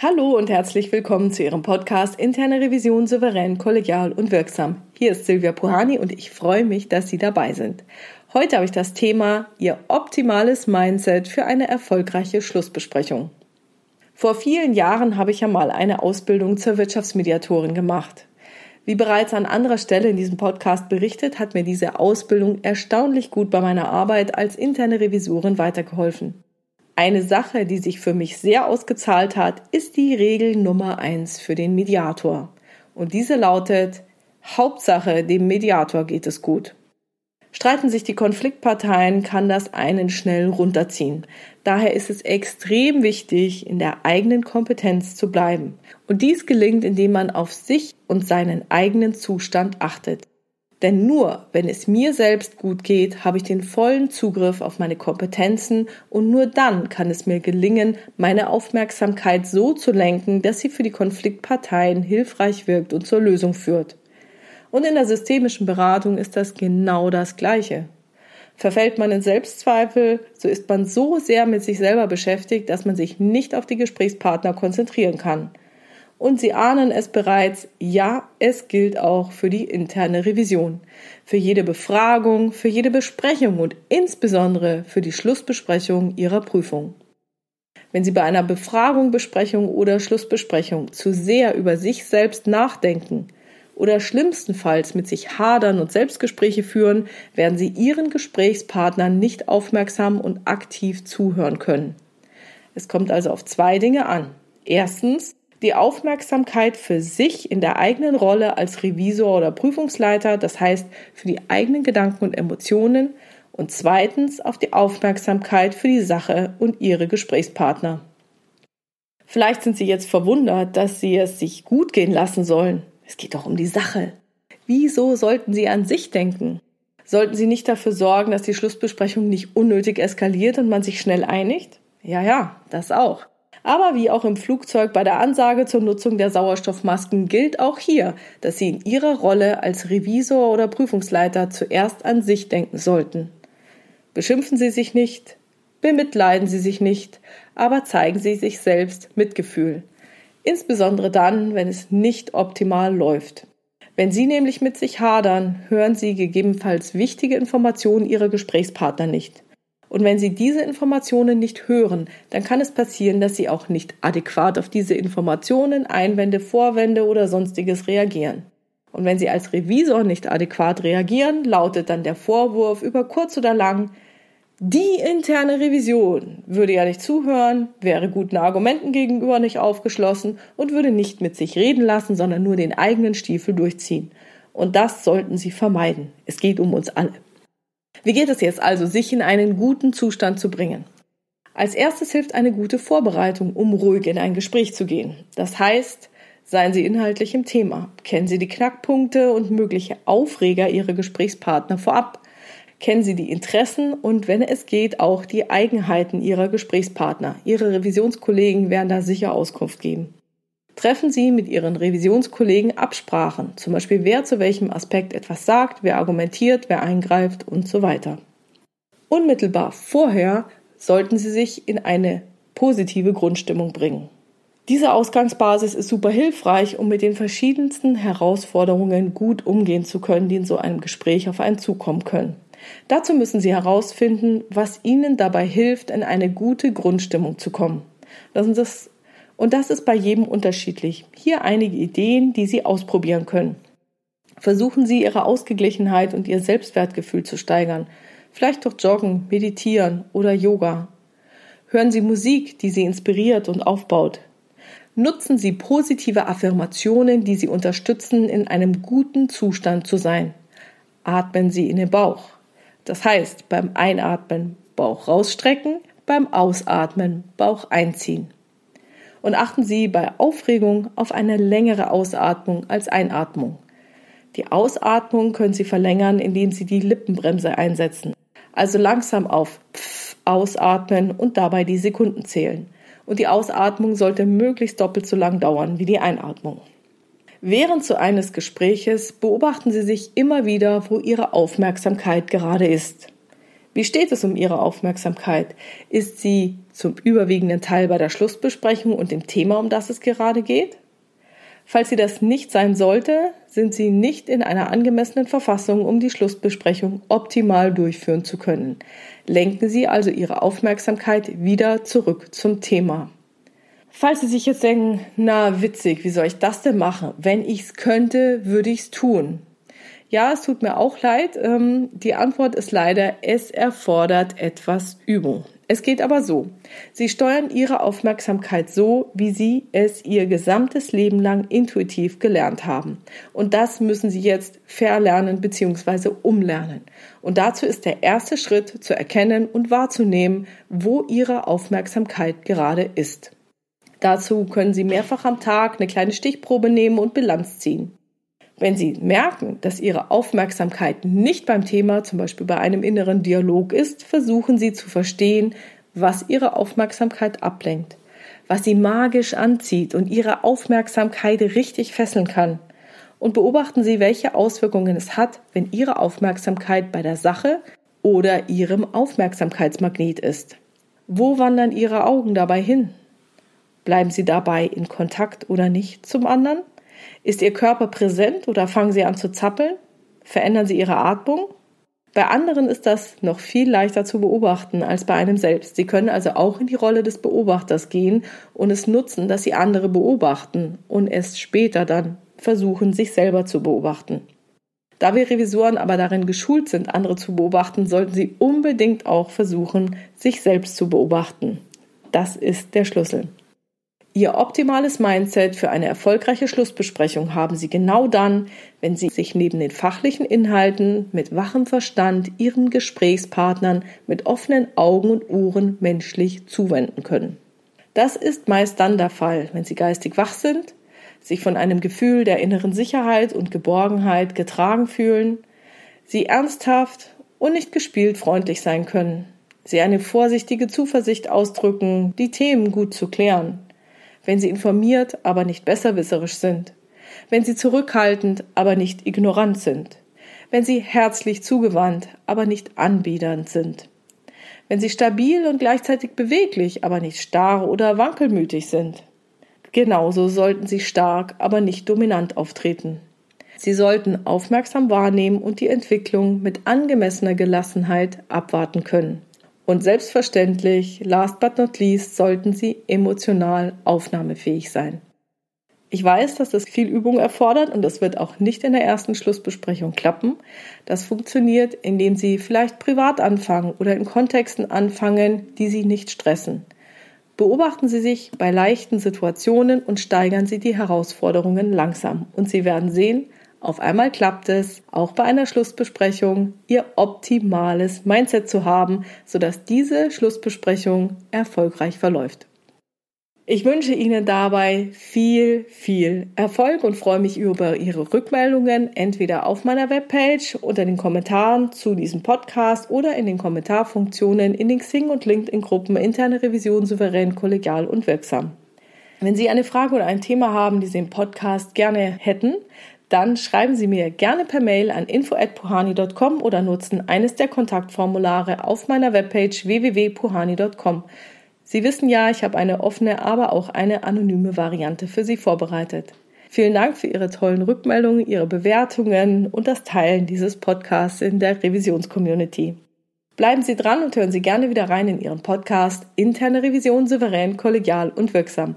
Hallo und herzlich willkommen zu Ihrem Podcast Interne Revision souverän, kollegial und wirksam. Hier ist Silvia Puhani und ich freue mich, dass Sie dabei sind. Heute habe ich das Thema Ihr optimales Mindset für eine erfolgreiche Schlussbesprechung. Vor vielen Jahren habe ich ja mal eine Ausbildung zur Wirtschaftsmediatorin gemacht. Wie bereits an anderer Stelle in diesem Podcast berichtet, hat mir diese Ausbildung erstaunlich gut bei meiner Arbeit als interne Revisorin weitergeholfen. Eine Sache, die sich für mich sehr ausgezahlt hat, ist die Regel Nummer eins für den Mediator. Und diese lautet, Hauptsache, dem Mediator geht es gut. Streiten sich die Konfliktparteien, kann das einen schnell runterziehen. Daher ist es extrem wichtig, in der eigenen Kompetenz zu bleiben. Und dies gelingt, indem man auf sich und seinen eigenen Zustand achtet. Denn nur wenn es mir selbst gut geht, habe ich den vollen Zugriff auf meine Kompetenzen und nur dann kann es mir gelingen, meine Aufmerksamkeit so zu lenken, dass sie für die Konfliktparteien hilfreich wirkt und zur Lösung führt. Und in der systemischen Beratung ist das genau das Gleiche. Verfällt man in Selbstzweifel, so ist man so sehr mit sich selber beschäftigt, dass man sich nicht auf die Gesprächspartner konzentrieren kann. Und Sie ahnen es bereits, ja, es gilt auch für die interne Revision, für jede Befragung, für jede Besprechung und insbesondere für die Schlussbesprechung Ihrer Prüfung. Wenn Sie bei einer Befragung, Besprechung oder Schlussbesprechung zu sehr über sich selbst nachdenken, oder schlimmstenfalls mit sich hadern und Selbstgespräche führen, werden sie ihren Gesprächspartnern nicht aufmerksam und aktiv zuhören können. Es kommt also auf zwei Dinge an. Erstens, die Aufmerksamkeit für sich in der eigenen Rolle als Revisor oder Prüfungsleiter, das heißt für die eigenen Gedanken und Emotionen, und zweitens auf die Aufmerksamkeit für die Sache und ihre Gesprächspartner. Vielleicht sind Sie jetzt verwundert, dass Sie es sich gut gehen lassen sollen. Es geht doch um die Sache. Wieso sollten Sie an sich denken? Sollten Sie nicht dafür sorgen, dass die Schlussbesprechung nicht unnötig eskaliert und man sich schnell einigt? Ja, ja, das auch. Aber wie auch im Flugzeug bei der Ansage zur Nutzung der Sauerstoffmasken gilt auch hier, dass Sie in Ihrer Rolle als Revisor oder Prüfungsleiter zuerst an sich denken sollten. Beschimpfen Sie sich nicht, bemitleiden Sie sich nicht, aber zeigen Sie sich selbst Mitgefühl insbesondere dann, wenn es nicht optimal läuft. Wenn Sie nämlich mit sich hadern, hören Sie gegebenenfalls wichtige Informationen Ihrer Gesprächspartner nicht. Und wenn Sie diese Informationen nicht hören, dann kann es passieren, dass Sie auch nicht adäquat auf diese Informationen, Einwände, Vorwände oder sonstiges reagieren. Und wenn Sie als Revisor nicht adäquat reagieren, lautet dann der Vorwurf über kurz oder lang, die interne Revision würde ja nicht zuhören, wäre guten Argumenten gegenüber nicht aufgeschlossen und würde nicht mit sich reden lassen, sondern nur den eigenen Stiefel durchziehen. Und das sollten Sie vermeiden. Es geht um uns alle. Wie geht es jetzt also, sich in einen guten Zustand zu bringen? Als erstes hilft eine gute Vorbereitung, um ruhig in ein Gespräch zu gehen. Das heißt, seien Sie inhaltlich im Thema. Kennen Sie die Knackpunkte und mögliche Aufreger Ihrer Gesprächspartner vorab kennen Sie die Interessen und wenn es geht, auch die Eigenheiten Ihrer Gesprächspartner. Ihre Revisionskollegen werden da sicher Auskunft geben. Treffen Sie mit Ihren Revisionskollegen Absprachen, zum Beispiel wer zu welchem Aspekt etwas sagt, wer argumentiert, wer eingreift und so weiter. Unmittelbar vorher sollten Sie sich in eine positive Grundstimmung bringen. Diese Ausgangsbasis ist super hilfreich, um mit den verschiedensten Herausforderungen gut umgehen zu können, die in so einem Gespräch auf einen zukommen können. Dazu müssen Sie herausfinden, was Ihnen dabei hilft, in eine gute Grundstimmung zu kommen. Das, und das ist bei jedem unterschiedlich. Hier einige Ideen, die Sie ausprobieren können. Versuchen Sie Ihre Ausgeglichenheit und Ihr Selbstwertgefühl zu steigern. Vielleicht durch Joggen, Meditieren oder Yoga. Hören Sie Musik, die Sie inspiriert und aufbaut. Nutzen Sie positive Affirmationen, die Sie unterstützen, in einem guten Zustand zu sein. Atmen Sie in den Bauch. Das heißt, beim Einatmen Bauch rausstrecken, beim Ausatmen Bauch einziehen. Und achten Sie bei Aufregung auf eine längere Ausatmung als Einatmung. Die Ausatmung können Sie verlängern, indem Sie die Lippenbremse einsetzen. Also langsam auf Pf ausatmen und dabei die Sekunden zählen. Und die Ausatmung sollte möglichst doppelt so lang dauern wie die Einatmung. Während so eines Gespräches beobachten Sie sich immer wieder, wo Ihre Aufmerksamkeit gerade ist. Wie steht es um Ihre Aufmerksamkeit? Ist sie zum überwiegenden Teil bei der Schlussbesprechung und dem Thema, um das es gerade geht? Falls sie das nicht sein sollte, sind sie nicht in einer angemessenen Verfassung, um die Schlussbesprechung optimal durchführen zu können. Lenken Sie also Ihre Aufmerksamkeit wieder zurück zum Thema. Falls Sie sich jetzt denken, na witzig, wie soll ich das denn machen? Wenn ich es könnte, würde ich es tun. Ja, es tut mir auch leid. Ähm, die Antwort ist leider, es erfordert etwas Übung. Es geht aber so. Sie steuern Ihre Aufmerksamkeit so, wie Sie es Ihr gesamtes Leben lang intuitiv gelernt haben. Und das müssen Sie jetzt verlernen bzw. umlernen. Und dazu ist der erste Schritt zu erkennen und wahrzunehmen, wo Ihre Aufmerksamkeit gerade ist. Dazu können Sie mehrfach am Tag eine kleine Stichprobe nehmen und Bilanz ziehen. Wenn Sie merken, dass Ihre Aufmerksamkeit nicht beim Thema, zum Beispiel bei einem inneren Dialog ist, versuchen Sie zu verstehen, was Ihre Aufmerksamkeit ablenkt, was Sie magisch anzieht und Ihre Aufmerksamkeit richtig fesseln kann. Und beobachten Sie, welche Auswirkungen es hat, wenn Ihre Aufmerksamkeit bei der Sache oder Ihrem Aufmerksamkeitsmagnet ist. Wo wandern Ihre Augen dabei hin? Bleiben Sie dabei in Kontakt oder nicht zum anderen? Ist Ihr Körper präsent oder fangen Sie an zu zappeln? Verändern Sie Ihre Atmung? Bei anderen ist das noch viel leichter zu beobachten als bei einem selbst. Sie können also auch in die Rolle des Beobachters gehen und es nutzen, dass Sie andere beobachten und es später dann versuchen, sich selber zu beobachten. Da wir Revisoren aber darin geschult sind, andere zu beobachten, sollten Sie unbedingt auch versuchen, sich selbst zu beobachten. Das ist der Schlüssel. Ihr optimales Mindset für eine erfolgreiche Schlussbesprechung haben Sie genau dann, wenn Sie sich neben den fachlichen Inhalten mit wachem Verstand Ihren Gesprächspartnern mit offenen Augen und Ohren menschlich zuwenden können. Das ist meist dann der Fall, wenn Sie geistig wach sind, sich von einem Gefühl der inneren Sicherheit und Geborgenheit getragen fühlen, Sie ernsthaft und nicht gespielt freundlich sein können, Sie eine vorsichtige Zuversicht ausdrücken, die Themen gut zu klären, wenn sie informiert, aber nicht besserwisserisch sind, wenn sie zurückhaltend, aber nicht ignorant sind, wenn sie herzlich zugewandt, aber nicht anbiedernd sind, wenn sie stabil und gleichzeitig beweglich, aber nicht starr oder wankelmütig sind. Genauso sollten sie stark, aber nicht dominant auftreten. Sie sollten aufmerksam wahrnehmen und die Entwicklung mit angemessener Gelassenheit abwarten können. Und selbstverständlich, last but not least, sollten sie emotional aufnahmefähig sein. Ich weiß, dass das viel Übung erfordert und das wird auch nicht in der ersten Schlussbesprechung klappen. Das funktioniert, indem Sie vielleicht privat anfangen oder in Kontexten anfangen, die Sie nicht stressen. Beobachten Sie sich bei leichten Situationen und steigern Sie die Herausforderungen langsam. Und Sie werden sehen, auf einmal klappt es, auch bei einer Schlussbesprechung, Ihr optimales Mindset zu haben, sodass diese Schlussbesprechung erfolgreich verläuft. Ich wünsche Ihnen dabei viel, viel Erfolg und freue mich über Ihre Rückmeldungen, entweder auf meiner Webpage unter den Kommentaren zu diesem Podcast oder in den Kommentarfunktionen in den Xing und LinkedIn-Gruppen Interne Revision souverän, kollegial und wirksam. Wenn Sie eine Frage oder ein Thema haben, die Sie im Podcast gerne hätten, dann schreiben Sie mir gerne per Mail an info@puhani.com oder nutzen eines der Kontaktformulare auf meiner Webpage www.puhani.com. Sie wissen ja, ich habe eine offene, aber auch eine anonyme Variante für Sie vorbereitet. Vielen Dank für Ihre tollen Rückmeldungen, Ihre Bewertungen und das Teilen dieses Podcasts in der Revisionscommunity. Bleiben Sie dran und hören Sie gerne wieder rein in Ihren Podcast Interne Revision souverän, kollegial und wirksam.